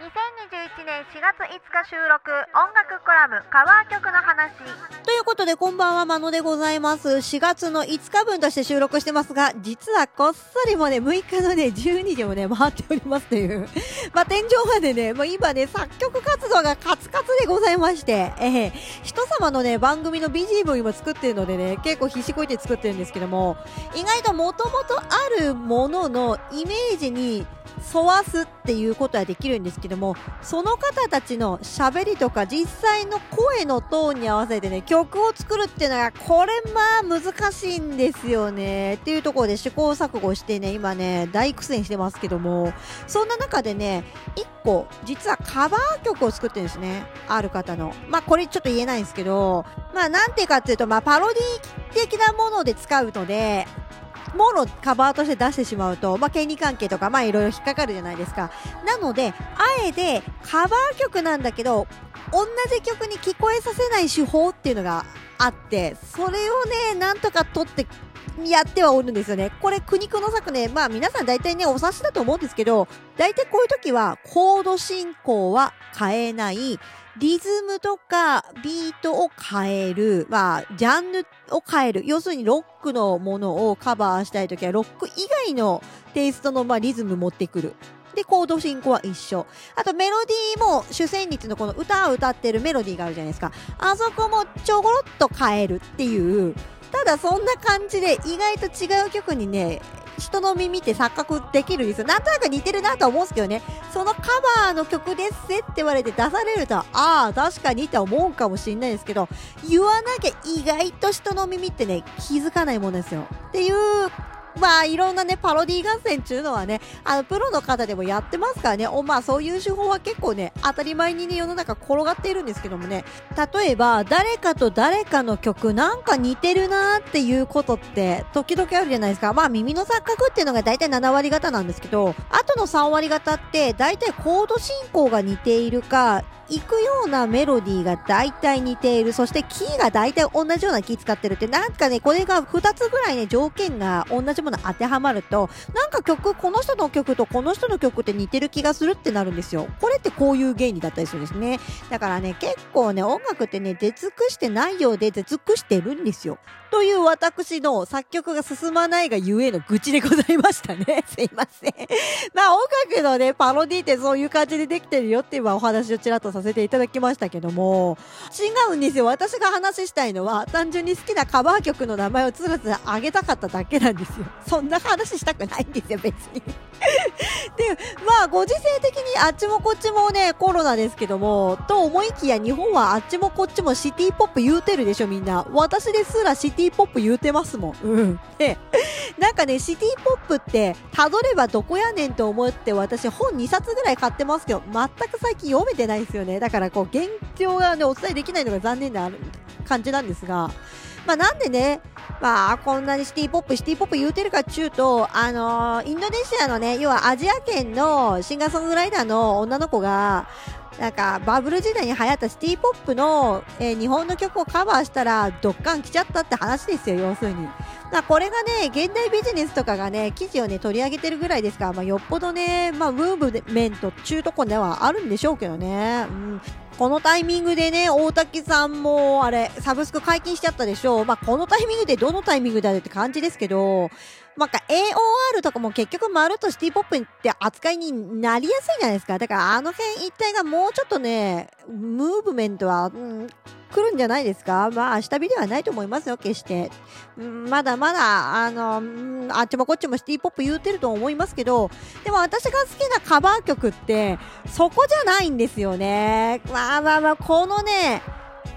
2021年4月5日収録音楽コラムカバー曲の話ということで、こんばんは、まのでございます。4月の5日分として収録してますが、実はこっそりもね、6日のね、12時をね、回っておりますという。まあ、天井までね、もう今ね、作曲活動がカツカツでございまして、えー人様のね、番組の BGM を今作ってるのでね、結構必死こいて作ってるんですけども、意外ともともとあるもののイメージに沿わすっていうことはできるんですけども、その方たちの喋りとか実際の声のトーンに合わせてね、曲を作るっていうのが、これまあ難しいんですよね。っていうところで試行錯誤してね、今ね、大苦戦してますけども、そんな中でね、一個、実はカバー曲を作ってるんですね。ある方の。まあこれちょっと言えないんですけど、まあなんていうかっていうと、まあパロディ的なもので使うので、もろカバーとして出してしまうと、まあ、権利関係とか、まあ、いろいろ引っかかるじゃないですか。なので、あえてカバー曲なんだけど、同じ曲に聞こえさせない手法っていうのがあって、それをね、なんとか取って、やってはおるんですよね。これ、苦肉の策ね、まあ皆さん大体ね、お察しだと思うんですけど、大体こういう時は、コード進行は変えない、リズムとかビートを変える、まあ、ジャンルを変える。要するにロックのものをカバーしたいときは、ロック以外のテイストの、まあ、リズム持ってくる。で、コード進行は一緒。あと、メロディーも主旋律のこの歌を歌ってるメロディーがあるじゃないですか。あそこもちょごろっと変えるっていう。ただ、そんな感じで意外と違う曲にね、人の耳って錯覚できるんですよ。なんとなく似てるなとは思うんですけどね。そのカバーの曲ですって言われて出されると、ああ、確かにって思うかもしれないですけど、言わなきゃ意外と人の耳ってね、気づかないもんですよ。っていう、まあ、いろんなね、パロディ合戦っていうのはね、あの、プロの方でもやってますからね、おまあ、そういう手法は結構ね、当たり前にね、世の中転がっているんですけどもね、例えば、誰かと誰かの曲、なんか似てるなーっていうことって、時々あるじゃないですか。まあ、耳の錯覚っていうのが大体7割方なんですけど、あとの3割方って、大体コード進行が似ているか、行くようなメロディーが大体似ている。そしてキーが大体同じようなキー使ってるって、なんかね、これが2つぐらいね、条件が同じもの当てはまると、なんか曲、この人の曲とこの人の曲って似てる気がするってなるんですよ。これってこういう原理だったりするんですね。だからね、結構ね、音楽ってね、出尽くしてないようで出尽くしてるんですよ。という私の作曲が進まないがゆえの愚痴でございましたね。すいません。まあ音楽のね、パロディってそういう感じでできてるよって今お話をちらっとさせていただきましたけども、違うんですよ。私が話したいのは、単純に好きなカバー曲の名前をつらつら上げたかっただけなんですよ。そんな話したくないんですよ、別に。で、まあ、ご時世的にあっちもこっちもね、コロナですけども、と思いきや日本はあっちもこっちもシティポップ言うてるでしょ、みんな。私ですらシティポップ言うてますもん。うん。で、なんかね、シティポップって、たどればどこやねんと思って私本2冊ぐらい買ってますけど、全く最近読めてないですよね。だからこう、現状がね、お伝えできないのが残念である感じなんですが、まあなんでね、まあこんなにシティポップ、シティポップ言うてるかっちゅうと、あのーインドネシアのね、要はアジア圏のシンガーソングライターの女の子が、なんかバブル時代に流行ったシティポップの、えー日本の曲をカバーしたらドッカン来ちゃったって話ですよ、要するに。だこれがね、現代ビジネスとかがね、記事をね、取り上げてるぐらいですから、まあ、よっぽどね、まあ、ムーブメントっちゅうとこではあるんでしょうけどね。うん。このタイミングでね、大滝さんも、あれ、サブスク解禁しちゃったでしょう。まあ、このタイミングでどのタイミングだよって感じですけど、なんか AOR とかも結局まるっとシティポップって扱いになりやすいじゃないですか。だからあの辺一体がもうちょっとね、ムーブメントは、うん、来るんじゃないですか？まあ、下火ではないと思いますよ、決して。うんまだまだ、あの、あっちもこっちもシティポップ言うてると思いますけど、でも私が好きなカバー曲って、そこじゃないんですよね。まあまあまあ、このね、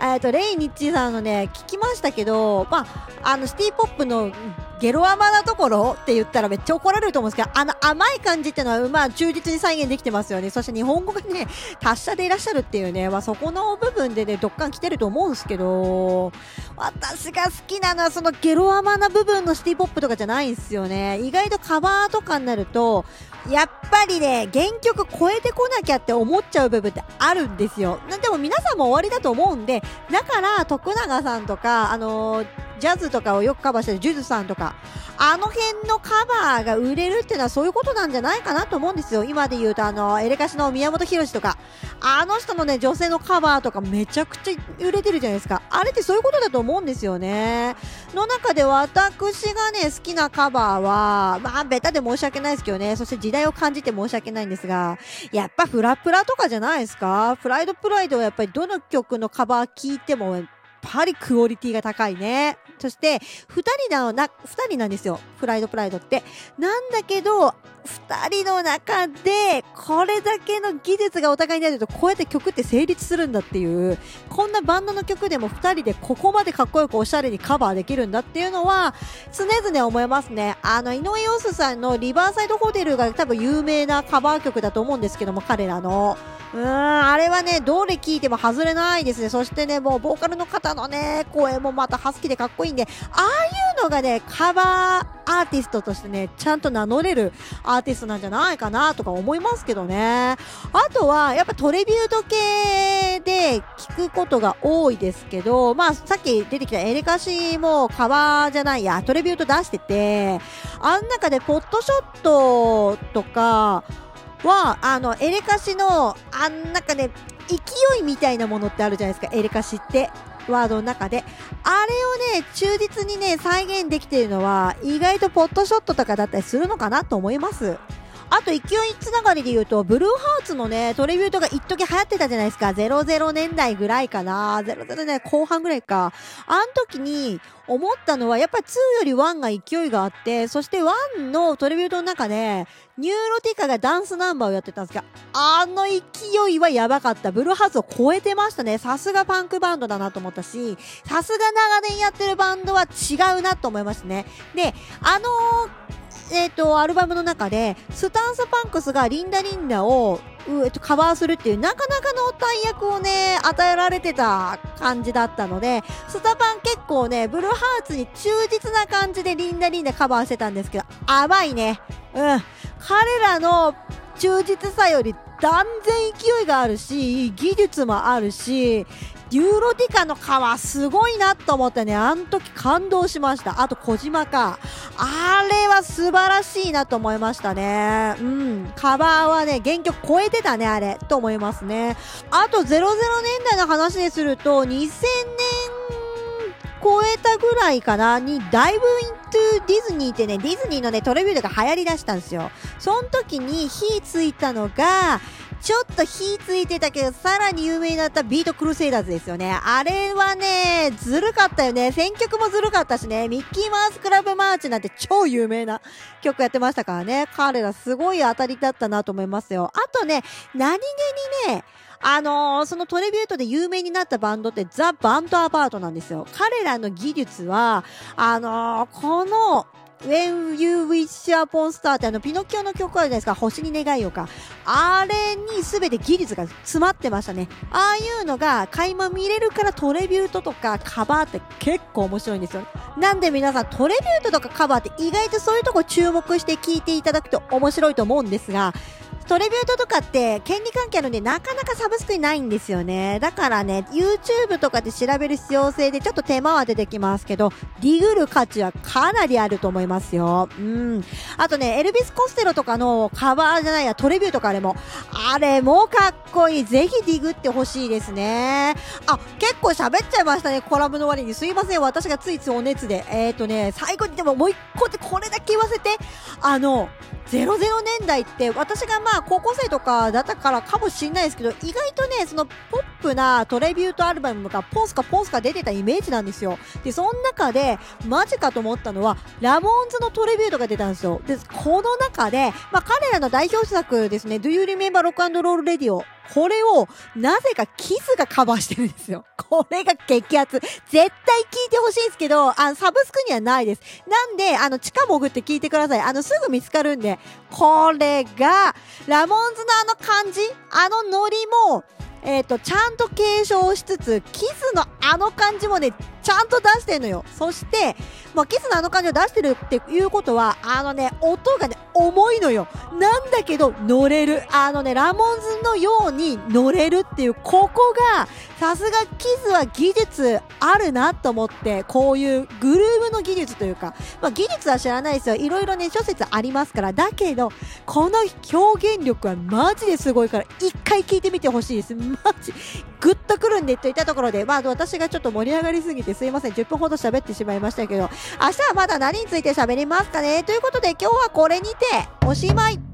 えっと、レイ・ニッチーさんのね、聞きましたけど、まあ、あの、シティポップのゲロ甘なところって言ったらめっちゃ怒られると思うんですけど、あの甘い感じっていうのは、まあ、忠実に再現できてますよね。そして日本語がね、達者でいらっしゃるっていうね、まあ、そこの部分でね、どっかん来てると思うんですけど、私が好きなのはそのゲロ甘な部分のシティポップとかじゃないんですよね。意外とカバーとかになると、やっぱりね、原曲超えてこなきゃって思っちゃう部分ってあるんですよ。でも皆さんも終わりだと思うんで、だから徳永さんとか、あのージャズとかをよくカバーしてるジュズさんとか、あの辺のカバーが売れるっていうのはそういうことなんじゃないかなと思うんですよ。今で言うとあの、エレカシの宮本浩次とか、あの人のね、女性のカバーとかめちゃくちゃ売れてるじゃないですか。あれってそういうことだと思うんですよね。の中で私がね、好きなカバーは、まあ、ベタで申し訳ないですけどね、そして時代を感じて申し訳ないんですが、やっぱフラプラとかじゃないですか？プライドプライドはやっぱりどの曲のカバー聴いても、ぱりクオリティが高いね。そして、2人なのな、二人なんですよ。フライドプライドって。なんだけど、二人の中で、これだけの技術がお互いにあると、こうやって曲って成立するんだっていう、こんなバンドの曲でも二人でここまでかっこよくおしゃれにカバーできるんだっていうのは、常々思いますね。あの、井上陽水さんのリバーサイドホテルが多分有名なカバー曲だと思うんですけども、彼らの。うーん、あれはね、どれ聴いても外れないですね。そしてね、もうボーカルの方のね、声もまたハスキーでかっこいいんで、ああいうのがね、カバーアーティストとしてね、ちゃんと名乗れるアーティストなんじゃないかなとか思いますけどね。あとは、やっぱトレビュート系で聞くことが多いですけど、まあ、さっき出てきたエレカシもカバーじゃないや、トレビュート出してて、あん中でポットショットとか、は、あの、エレカシの、あん中で、勢いみたいなものってあるじゃないですか、エレカシって。ワードの中で。あれをね、忠実にね、再現できているのは、意外とポットショットとかだったりするのかなと思います。あと勢いつながりで言うと、ブルーハーツのね、トリビュートが一時流行ってたじゃないですか。00年代ぐらいかな。00年代後半ぐらいか。あの時に思ったのは、やっぱり2より1が勢いがあって、そして1のトリビュートの中で、ニューロティカがダンスナンバーをやってたんですが、あの勢いはやばかった。ブルーハーツを超えてましたね。さすがパンクバンドだなと思ったし、さすが長年やってるバンドは違うなと思いましたね。で、あのーえっ、ー、と、アルバムの中で、 STANCE PUNKS がリンダリンダを、うえっと、カバーするっていう、なかなかの大役をね、与えられてた感じだったので、スタパン結構ね、ブルーハーツに忠実な感じでリンダリンダカバーしてたんですけど、甘いね。うん。彼らの忠実さより断然勢いがあるし、技術もあるし、ユーロディカの皮すごいなと思ってね、あの時感動しました。あと小島か。あれは素晴らしいなと思いましたね。うん。カバーはね、原曲超えてたね、あれ。と思いますね。あと00年代の話ですると、2000年超えたぐらいかなに、ダイブイントゥディズニーってね、ディズニーのね、トレビュートが流行り出したんですよ。その時に火ついたのが、ちょっと火ついてたけど、さらに有名になった BEAT CRUSADERS ですよね。あれはね、ずるかったよね。選曲もずるかったしね。ミッキーマウスクラブマーチなんて超有名な曲やってましたからね。彼らすごい当たりだったなと思いますよ。あとね、何気にね、あのー、そのトリビュートで有名になったバンドって the band apart なんですよ。彼らの技術は、あのー、この When You Wish Upon Star ってあのピノキオの曲あるじゃないですか。星に願いをか。あれに全て技術が詰まってましたね。ああいうのが垣間見れるからトレビュートとかカバーって結構面白いんですよ。なんで皆さんトレビュートとかカバーって意外とそういうとこ注目して聴いていただくと面白いと思うんですが、トレビュートとかって権利関係あるんでなかなかサブスクにないんですよね。だからね、YouTube とかで調べる必要性でちょっと手間は出てきますけど、ディグる価値はかなりあると思いますよ。うん。あとね、エルビス・コステロとかのカバーじゃないや、トレビューとかあれも、あれもかっこいい。ぜひディグってほしいですね。あ、結構喋っちゃいましたね、コラムの割に。すいません、私がついついお熱で。えっ、ー、とね、最後にでももう一個でこれだけ言わせて。あの、00年代って私がまあ高校生とかだったからかもしれないですけど意外とねそのポップなトレビュートアルバムがポンスかポンスか出てたイメージなんですよ。でその中でマジかと思ったのはラモンズのトレビュートが出たんですよ。でこの中で、まあ、彼らの代表作ですね。Do You Remember Rock and Roll Radio これを、なぜかキスがカバーしてるんですよ。これが激アツ。絶対聞いてほしいんですけど、あの、サブスクにはないです。なんで、あの、地下潜って聞いてください。あの、すぐ見つかるんで。これが、ラモンズのあの感じ？あのノリも、えっ、ー、と、ちゃんと継承しつつ、キスのあの感じもね、ちゃんと出してんのよ。そして、まあ、キスのあの感じを出してるっていうことは、あのね、音がね、重いのよ。なんだけど、乗れる。あのね、ラモンズのように乗れるっていう、ここが、さすがキスは技術あるなと思って、こういうグルーヴの技術というか、まあ、技術は知らないですよ。いろいろね、諸説ありますから。だけど、この表現力はマジですごいから、一回聞いてみてほしいです。マジ。ぐっとくるんでといったところで、まあ、私がちょっと盛り上がりすぎてすいません。10分ほど喋ってしまいましたけど、明日はまだ何について喋りますかね？ということで、今日はこれにて、おしまい